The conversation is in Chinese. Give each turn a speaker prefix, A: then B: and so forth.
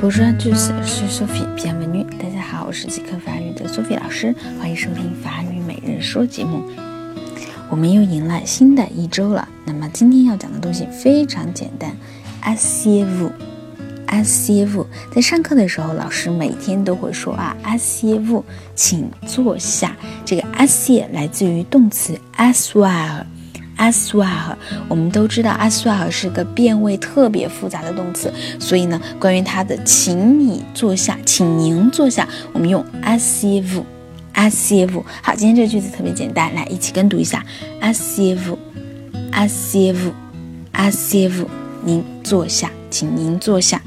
A: Bonjour t u s sophie i u 大家好，我是即刻法语的 Sophie 老师，欢迎收听法语每日说节目。我们又迎来新的一周了，那么今天要讲的东西非常简单 a s s i e v o u a s s i e v o u 在上课的时候，老师每天都会说啊 a s s i e v o u 请坐下。这个 a s s i e 来自于动词 asseoir。Aswa，我们都知道，aswa 是个变位特别复杂的动词所以呢关于它的请你坐下请您坐下我们用 as if as if 好今天这个句子特别简单来一起跟读一下。As if as if as if 您坐下请您坐下。